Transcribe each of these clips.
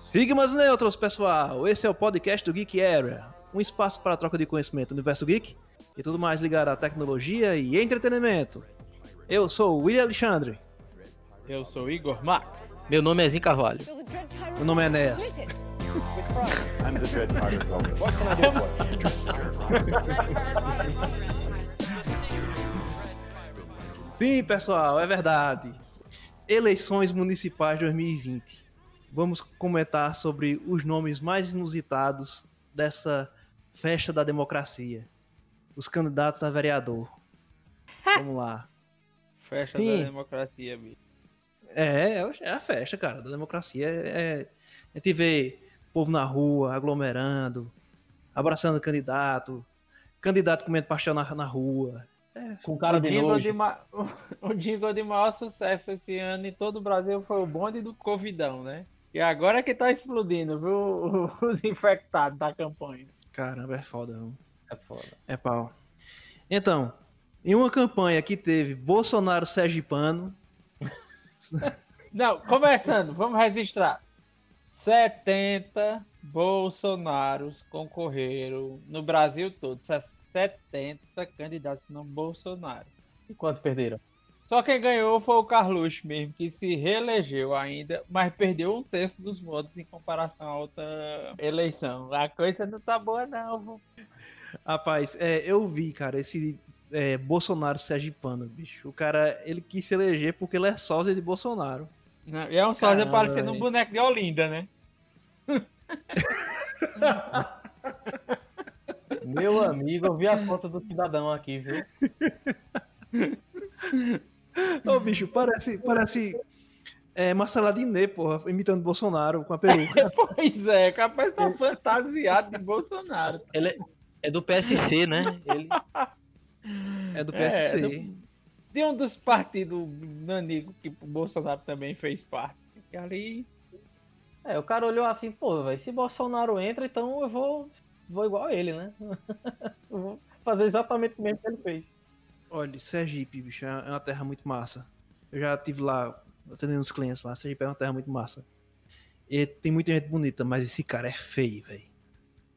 Sigmas Neutros, pessoal! Esse é o podcast do Geek Area, um espaço para a troca de conhecimento no universo geek e tudo mais ligado à tecnologia e entretenimento. Eu sou o William Alexandre, Eu sou Igor Max. Meu nome é Zin Carvalho. meu nome é Enéas. I'm the Dread Pirate Welcome. What can I do for you? Sim, pessoal, é verdade. Eleições municipais 2020. Vamos comentar sobre os nomes mais inusitados dessa festa da democracia. Os candidatos a vereador. Vamos lá. Festa Sim. da democracia, bicho. É, é a festa, cara, da democracia. É, é- a gente vê povo na rua, aglomerando, abraçando o candidato, candidato comendo pastel na, na rua. Com cara o, de jingle nojo. de ma... o jingle de maior sucesso esse ano em todo o Brasil foi o bonde do Covidão, né? E agora que tá explodindo, viu? Os infectados da campanha. Caramba, é foda. É foda. É pau. Então, em uma campanha que teve Bolsonaro Sergipano, Não, começando, vamos registrar. 70 Bolsonaros concorreram no Brasil todo. 70 candidatos no Bolsonaro. E quantos perderam? Só quem ganhou foi o Carluxo mesmo, que se reelegeu ainda, mas perdeu um terço dos votos em comparação à outra eleição. A coisa não tá boa, não. rapaz, é, eu vi, cara, esse é, Bolsonaro Sergipano, bicho. O cara, ele quis se eleger porque ele é sósia de Bolsonaro. Não, e é um sósia Caramba, parecendo um boneco de Olinda, né? Meu amigo, eu vi a foto do cidadão aqui, viu? Ô, bicho, parece, parece é, Marcelo Adnet, porra, imitando Bolsonaro com a peruca. Pois é, capaz tá fantasiado de Bolsonaro. Ele é- é do PSC, né? Ele... É do É, PSC. do- De um dos partidos nanico que o Bolsonaro também fez parte. E ali É, o cara olhou assim, pô, velho, se Bolsonaro entra, então eu vou, vou igual a ele, né? Eu vou fazer exatamente o mesmo que ele fez. Olha, Sergipe, bicho, é uma terra muito massa. Eu já tive lá, atendendo uns clientes lá. Sergipe é uma terra muito massa. E tem muita gente bonita, mas esse cara é feio, velho.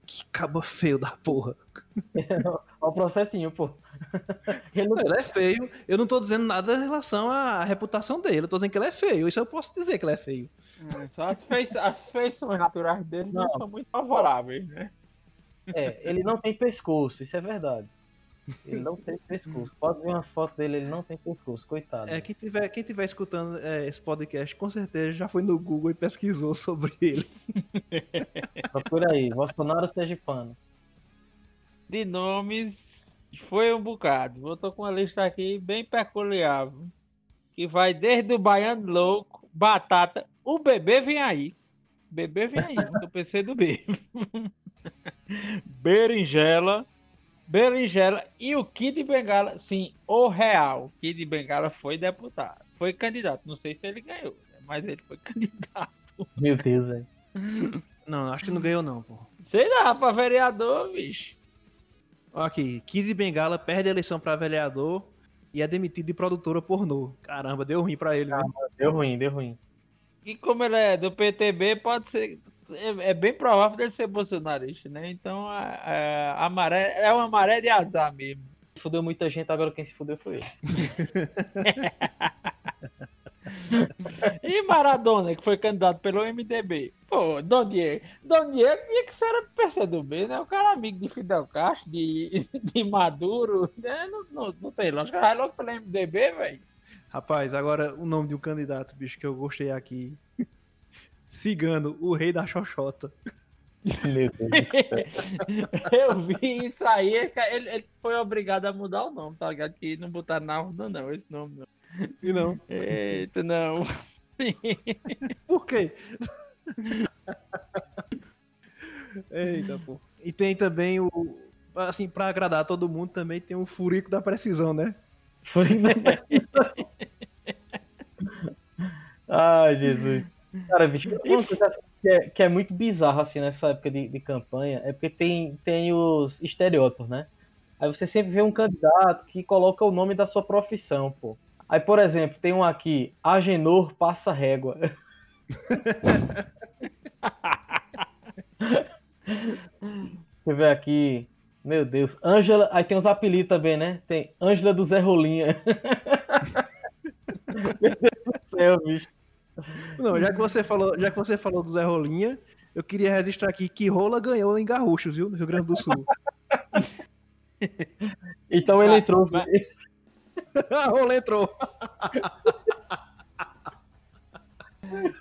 Que caba feio da porra. Olha o processinho, pô. Ele não... Ele é feio. Eu não tô dizendo nada em relação à reputação dele. Eu tô dizendo que ele é feio. Isso eu posso dizer que ele é feio. Hum, só as, fei- as feições naturais dele não. Não. são muito favoráveis, né? É, ele não tem pescoço, isso é verdade. Ele não tem pescoço. Pode ver uma foto dele, ele não tem pescoço, coitado. É, quem tiver, quem tiver escutando é, esse podcast, com certeza já foi no Google e pesquisou sobre ele. Procura aí, Bolsonaro Sergipano. De nomes, foi um bocado. Eu tô com uma lista aqui bem peculiar. Que vai desde o Baiano Louco, Batata, o bebê vem aí. Bebê vem aí, do PC do B. Berinjela, Berinjela e o Kid Bengala, sim, o real. Kid Bengala foi deputado, foi candidato. Não sei se ele ganhou, né, mas ele foi candidato. Meu Deus, velho. Não, acho que não ganhou não, pô. Sei lá, pra vereador, bicho. Aqui, Kid Bengala perde a eleição pra vereador e é demitido de produtora pornô. Caramba, deu ruim pra ele. viu? Deu ruim, deu ruim. E como ele é do PTB, pode ser. É, é bem provável dele ser bolsonarista, né? Então a, a, a maré é uma maré de azar mesmo. Fudeu muita gente, agora quem se fudeu foi ele. E Maradona, que foi candidato pelo MDB. Pô, Dom Diego. Dom Diego tinha que ser do PCdoB, né? O cara é amigo de Fidel Castro, de, de Maduro. Né? Não, não, não tem lógica. Vai logo pelo MDB, velho. Rapaz, agora o nome de um candidato, bicho, que eu gostei aqui. Cigano, o rei da xoxota. Meu Deus. Eu vi isso aí, ele, ele foi obrigado a mudar o nome, tá ligado? Que não botaram na urna, não, esse nome não. E não. Eita, não. Por quê? Eita, pô. E tem também o. Assim, pra agradar todo mundo, também tem o furico da precisão, né? Foi. Ai, Jesus. Cara, bicho, uma coisa que é, que é muito bizarro assim nessa época de, de campanha é porque tem, tem os estereótipos, né? Aí você sempre vê um candidato que coloca o nome da sua profissão, pô. Aí, por exemplo, tem um aqui, Agenor passa régua. Deixa eu ver aqui. Meu Deus. Ângela. Aí tem uns apelidos também, né? Tem Ângela do Zé Rolinha. Meu Deus do céu, bicho. Não, já que você falou, já que você falou do Zé Rolinha, eu queria registrar aqui que Rola ganhou em Garruchos, viu? No Rio Grande do Sul. Então ele Ah, entrou. mas- Rola entrou.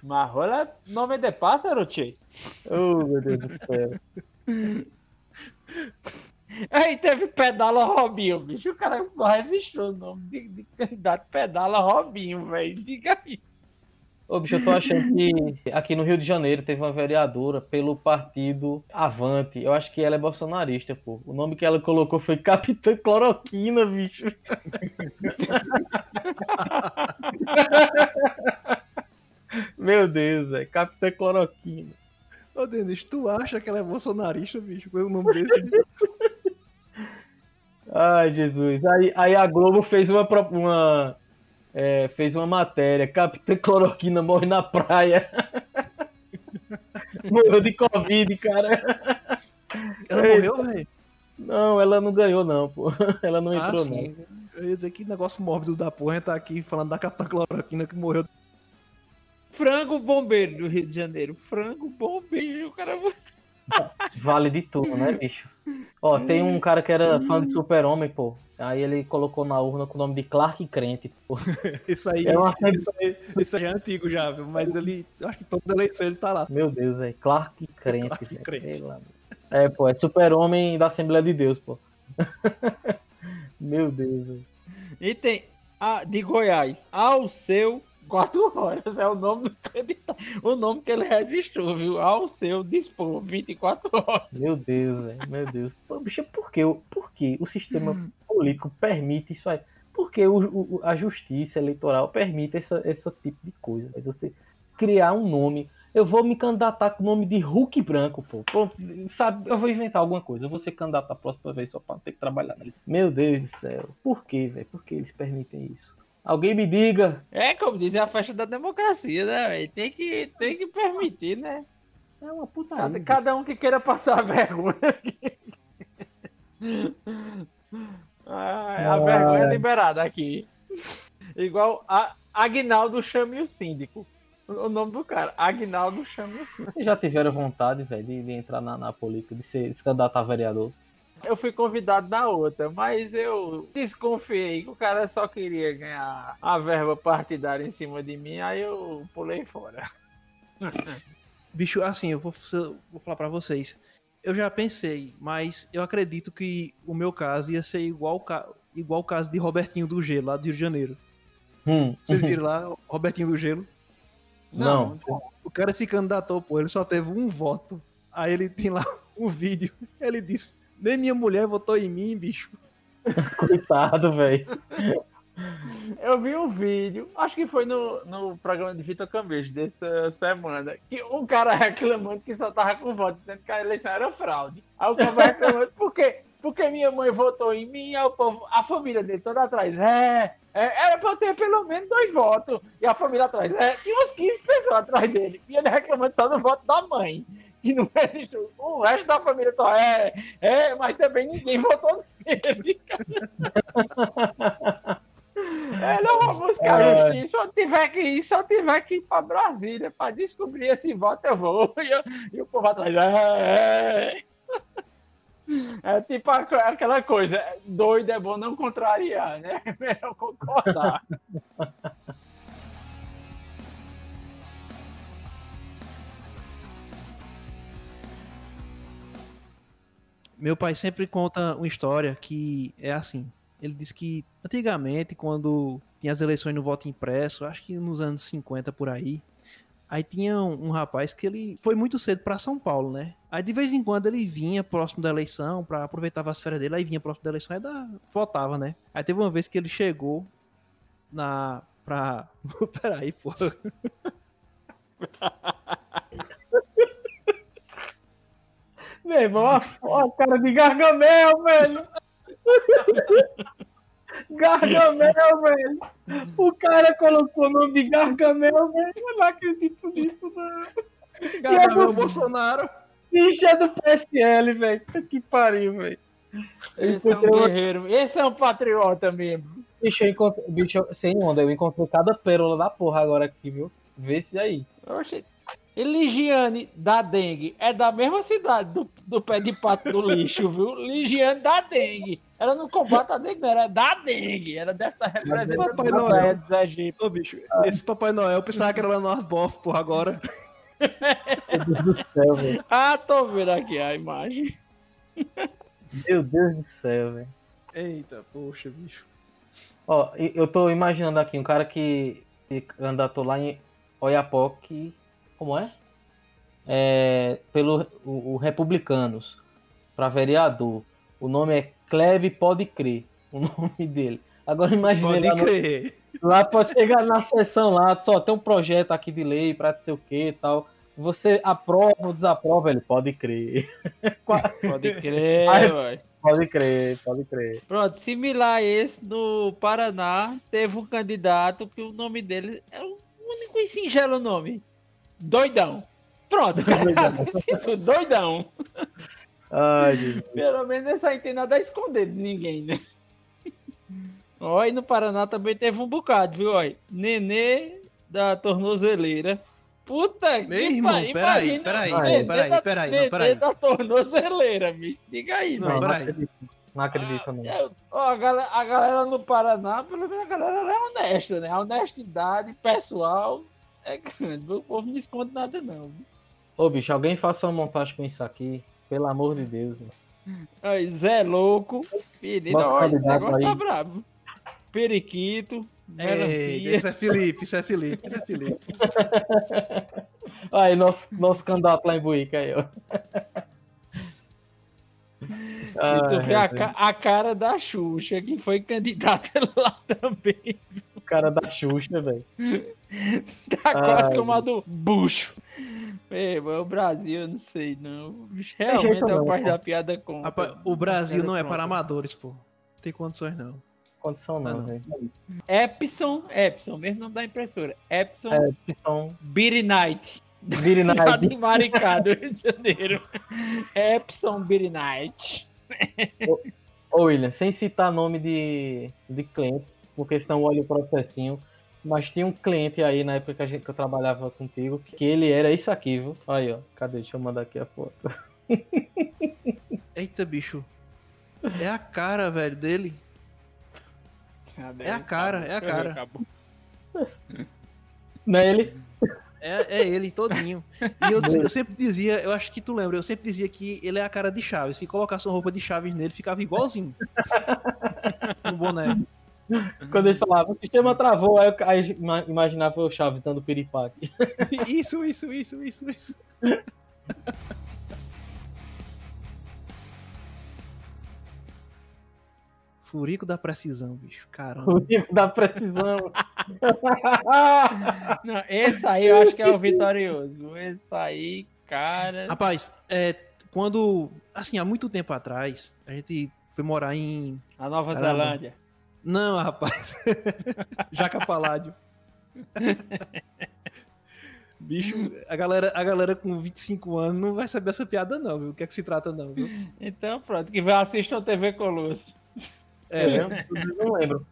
Mas rola nome de pássaro, tchê. Oh, meu Deus do céu. Aí teve Pedala Robinho, bicho. O cara ficou registrou o nome de, de candidato Pedala Robinho, velho. Diga aí. Ô, bicho, eu tô achando que aqui no Rio de Janeiro teve uma vereadora pelo partido Avante. Eu acho que ela é bolsonarista, pô. O nome que ela colocou foi Capitã Cloroquina, bicho. Meu Deus, é Capitã Cloroquina. Ô, Denis, tu acha que ela é bolsonarista, bicho? Com o nome desse? Ai, Jesus. Aí, aí a Globo fez uma, uma, é, fez uma matéria. Capitã Cloroquina morre na praia. Morreu de Covid, cara. Ela Eita. morreu, velho? Não, ela não ganhou, não, pô. Ela não Ah, entrou, sim. não. Eu ia dizer que negócio mórbido da porra, a gente tá aqui falando da capitã cloroquina que morreu. Frango bombeiro do Rio de Janeiro. Frango bombeiro. O cara. Vale de tudo, né, bicho? Ó, tem um cara que era fã de Super-Homem, pô. Aí ele colocou na urna com o nome de Clark Crente, pô. Isso aí, É uma isso aí, isso aí é antigo já, viu? Mas ele, eu acho que toda eleição ele tá lá. Meu Deus, é Clark Crente. Clark. Crente. É, pô, é Super-Homem da Assembleia de Deus, pô. Meu Deus, velho. E tem a, de Goiás, ao seu 4 horas. É o nome do candidato. O nome que ele registrou, viu? Ao seu dispor 24 horas. Meu Deus, velho. Meu Deus. Pô, bicho, por que, por que o sistema político permite isso aí? Por que o- o- a justiça eleitoral permite essa, esse tipo de coisa? velho? Você criar um nome. Eu vou me candidatar com o nome de Hulk Branco, pô. Pô, sabe, eu vou inventar alguma coisa. Eu vou ser candidato a próxima vez só pra não ter que trabalhar nele. Meu Deus do céu. Por que, velho? Por que eles permitem isso? Alguém me diga. É, como diz, é a festa da democracia, né? velho? Tem que, tem que permitir, né? É uma putaria. Cada, cada um que queira passar vergonha. Ai, a Ai. vergonha é liberada aqui. Igual a Agnaldo chame o síndico. O nome do cara, Agnaldo chame o síndico. Vocês já tiveram vontade, velho, de, de entrar na, na política, de ser de se candidatar a vereador? Eu fui convidado na outra, mas eu desconfiei que o cara só queria ganhar a verba partidária em cima de mim, aí eu pulei fora. Bicho, assim, eu vou, vou falar pra vocês. Eu já pensei, mas eu acredito que o meu caso ia ser igual, igual o caso de Robertinho do Gelo, lá do Rio de Janeiro. Hum. Vocês viram lá, Robertinho do Gelo? Não. O cara se candidatou, pô, ele só teve um voto. Aí ele tem lá um vídeo. Ele disse: Nem minha mulher votou em mim, bicho. Coitado, velho. Eu vi um vídeo, acho que foi no, no programa de Vitor Cambejo dessa semana, que um cara reclamando que só tava com voto, dizendo que a eleição era fraude. Aí o cara reclamando, por quê? Porque minha mãe votou em mim, o povo, a família dele toda atrás, é, é, era pra eu ter pelo menos dois votos. E a família atrás, é, tinha uns 15 pessoas atrás dele. E ele reclamando só do voto da mãe, que não existiu. O resto da família só, é, é, mas também ninguém votou nele. É, não vou buscar Ai. justiça. Se eu tiver que ir, se eu tiver que ir pra Brasília pra descobrir esse voto, eu vou. E, eu- e o povo atrás. É, é. É tipo aquela coisa, doido é bom não contrariar, né? É melhor concordar. Meu pai sempre conta uma história que é assim. Ele diz que antigamente, quando tinha as eleições no voto impresso, acho que nos anos 50 por aí, aí tinha um, um rapaz que ele foi muito cedo para São Paulo, né? Aí de vez em quando ele vinha próximo da eleição para aproveitar as férias dele, aí vinha próximo da eleição e da, votava, né? Aí teve uma vez que ele chegou na pra Peraí, pô. Meu irmão, a cara de Gargamel, velho. Gargamel, velho. O cara colocou o nome de Gargamel, velho. Eu não acredito nisso, não. Gargamel Bolsonaro. Bicho é do PSL, velho. Que pariu, velho. Esse é um guerreiro. Esse é um patriota mesmo. Bicho, eu encontrei. Bicho, sem onda, eu encontrei cada pérola da porra agora aqui, viu? Vê se aí. Oxe. E Ligiane da dengue é da mesma cidade do, do pé de pato do lixo, viu? Ligiane da dengue. Ela não combate a dengue, não, era da dengue. Ela deve estar representando Papai a Noel. Egípcios. Ô, bicho, esse Papai Noel, eu pensava que era lá no bof, porra, agora. Meu Deus do céu, velho. Ah, tô vendo aqui a imagem. Meu Deus do céu, velho. Eita, poxa, bicho. Ó, eu tô imaginando aqui um cara que, que candidatou lá em Oiapoque. Como é? É, pelo o, o Republicanos, para vereador. O nome é Klebe Pode Crer, o nome dele. Agora imagine Pode lá, no- crer. lá pode chegar na sessão lá, só tem um projeto aqui de lei para não sei o que e tal. Você aprova ou desaprova? Ele pode crer. Pode crer, Ai. ué. Pode crer, pode crer. Pronto, similar a esse, no Paraná, teve um candidato que o nome dele é o único e singelo nome. Doidão. Pronto, o cara Doidão. doidão. Ai, Jesus. Pelo menos esse aí tem nada a esconder de ninguém, né? E no Paraná também teve um bocado, viu? Ó, Nenê da tornozeleira. Puta Meu que irmão, pariu, peraí, peraí, peraí, peraí, não, Nenê peraí. da tornozeleira, bicho. Diga aí, Não, Não, peraí. acredito. Não acredito, não. Eu- ó, a, galera, a galera no Paraná, pelo menos a galera ela é honesta, né? A honestidade pessoal é grande. O povo não esconde nada, não. Ô, bicho, alguém faça uma montagem com isso aqui. Pelo amor de Deus. mano. Aí, Zé Louco, menino, o olha, o candidato negócio tá aí. bravo. Periquito, Ei, melancia. isso é Felipe, isso é Felipe, isso é Felipe. Aí, nosso, nosso candidato lá em Buíca aí, ó. Se tu vê a, ca- a cara da Xuxa, que foi candidata lá também, O cara da Xuxa, velho. tá quase Ai, como a do Bucho. É, mas o Brasil, eu não sei, não. Realmente é pai pô. da piada com. O Brasil não é para amadores, pô. Não tem condições, não. Condição não, Ah, não. velho. Epson, Epson, mesmo nome da impressora. Epson Então, Beery Night. vire na Lá de Maricá, do Rio de Janeiro. Epson Beery Night. Ô, William, sem citar nome de, de cliente, porque senão olha o processinho. Mas tinha um cliente aí na época que, a gente, que eu trabalhava contigo, que ele era isso aqui, viu? Aí, ó. Cadê? Deixa eu mandar aqui a foto. Eita, bicho. É a cara, velho, dele. É a cara, é a cara. Acabou. Não é ele? É, é ele todinho. E eu, eu sempre dizia, eu acho que tu lembra, eu sempre dizia que ele é a cara de Chaves. Se colocasse uma roupa de Chaves nele, ficava igualzinho. no boné. Quando ele falava, o sistema travou, aí eu aí imaginava o Chaves dando piripaque. Isso, isso, isso, isso, isso. Furico da precisão, bicho. Caramba. O nível da precisão. Não, esse aí eu acho que é o vitorioso. Esse aí, cara. Rapaz, é, quando. Assim, há muito tempo atrás, a gente foi morar em. A Nova Caramba. Zelândia. Não, rapaz. Jaca Paládio. Bicho, a galera, a galera com 25 anos não vai saber essa piada, não, viu? O que é que se trata, não, viu? Então, pronto, que vai assistir o TV Colosso. É, É, eu não lembro.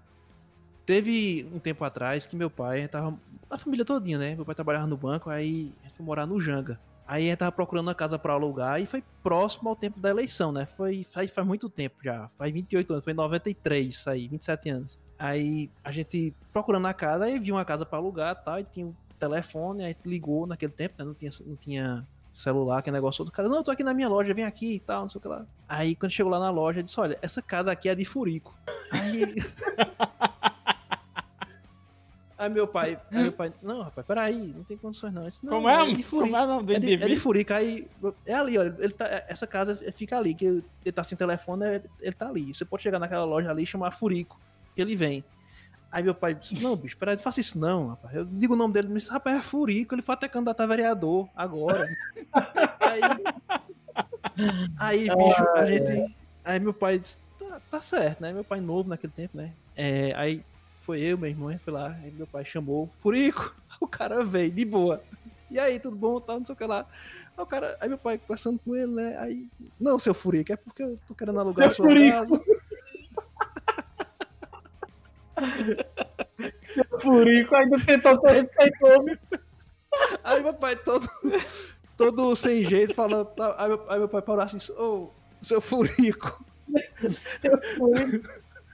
teve um tempo atrás que meu pai tava. A família todinha, né? Meu pai trabalhava no banco, aí a gente foi morar no Janga. Aí a gente tava procurando uma casa pra alugar e foi próximo ao tempo da eleição, né? Foi faz, faz muito tempo já. Faz 28 anos, foi em 93 isso aí, 27 anos. Aí a gente procurando a casa, aí viu uma casa pra alugar e tal, e tinha um telefone, aí ligou naquele tempo, né? Não tinha, não tinha celular, aquele negócio todo. O cara, não, eu tô aqui na minha loja, vem aqui e tal, não sei o que lá. Aí quando chegou lá na loja, disse, olha, essa casa aqui é de furico. Aí... Aí meu pai, aí meu pai, não, rapaz, peraí, não tem condições não. Disse, não, Como é, de furico. como é o nome do É de, é de? Furica, aí é ali, olha, ele tá, essa casa fica ali, que ele tá sem telefone, é- ele tá ali. Você pode chegar naquela loja ali e chamar Furico, que ele vem. Aí meu pai disse, não, bicho, peraí, não faça isso não, rapaz. Eu digo o nome dele, mas rapaz, é Furico, ele foi até candidato a vereador agora. aí, aí, bicho, a gente... Aí meu pai disse, tá, tá certo, né? Meu pai novo naquele tempo, né? É, aí foi eu, meu irmão, foi lá, aí meu pai chamou, Furico, o cara veio, de boa. E aí, tudo bom, tal, não sei o que lá. Aí o cara, aí meu pai conversando com ele, né? Aí, não, seu Furico, é porque eu tô querendo alugar a Seu sua Furico. casa. Furico ainda tentou ser respeitoso. Aí meu pai todo, todo sem jeito, falando. tá, Aí meu, aí meu pai parou assim, ô, seu Furico, Furico.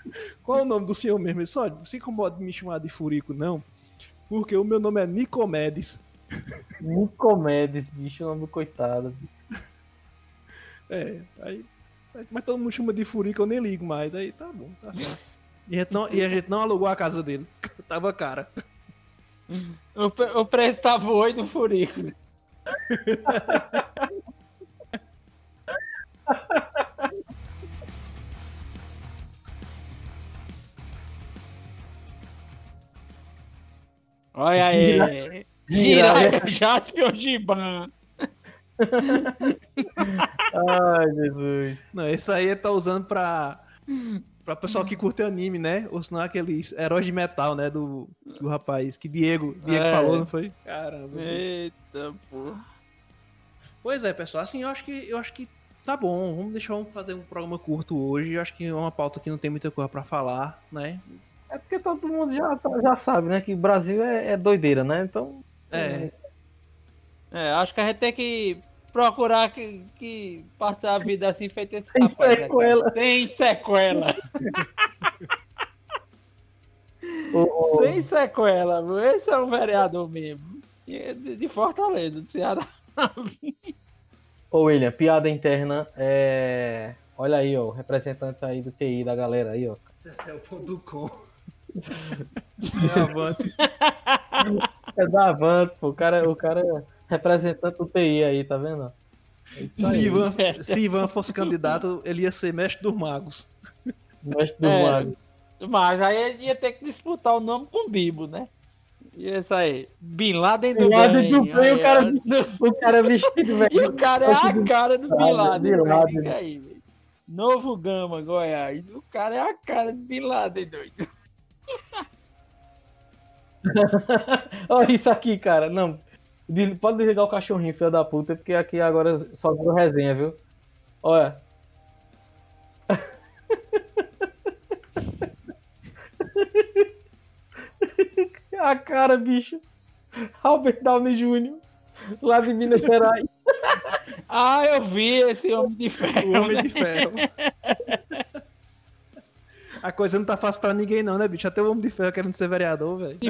qual é o nome do senhor mesmo? Ele disse, olha, não se incomoda de me chamar de Furico, não, porque o meu nome é Nicomedes. Nicomedes, bicho, o nome do coitado. É, aí. Mas todo mundo chama de Furico, eu nem ligo mais. Aí tá bom, tá certo. E a gente não, e a gente não alugou a casa dele. Tava cara. O, pre- o preço tá oi do Furico. Olha aí. Gira- Jaspion Giban. Ai, Jesus. Não, esse aí tá usando pra. Pra pessoal que curte anime, né? Ou senão aqueles heróis de metal, né? Do, do rapaz que Diego, Diego É. falou, não foi? Caramba. Eita, porra. Pois é, pessoal, assim, eu acho que eu acho que tá bom. Vamos deixar vamos fazer um programa curto hoje. Eu acho que é uma pauta que não tem muita coisa pra falar, né? É porque todo mundo já, tá- já sabe, né? Que o Brasil é, é doideira, né? Então. É. É, acho que a gente tem que procurar que, que passar a vida assim feito esse Sem rapaz. né, sequela. Sem sequela. o- o- Sem sequela. viu? Esse é um vereador mesmo. É De, de Fortaleza, de Ceará. Ô, William, piada interna é. Olha aí, ó, o representante aí do TI da galera aí, ó. É o ponto com. É avante. É da Avante, pô. O cara, o cara é representante do TI aí, tá vendo? É Se. Ivan, se Ivan fosse candidato, ele ia ser mestre dos magos. Mestre do É. mago. Mas aí ele ia ter que disputar o nome com o Bibo, né? E isso aí. Bin Laden do Bin Laden do bem, o cara-. O cara vestido, E velho. o cara é a cara do Bin Bin Laden. Laden. velho. Fica aí, velho. Novo Gama, Goiás. O cara é a cara do Bin Laden, doido. Olha isso aqui, cara. Não. Pode desligar o cachorrinho, filho da puta, porque aqui agora só virou resenha, viu? Olha. A cara, bicho. Albert Downey Jr. Lá de Minas Gerais. Ah, eu vi esse Homem de Ferro. O Homem né? de Ferro. A coisa não tá fácil pra ninguém, não, né, bicho? Até o Homem de Ferro querendo ser vereador, velho.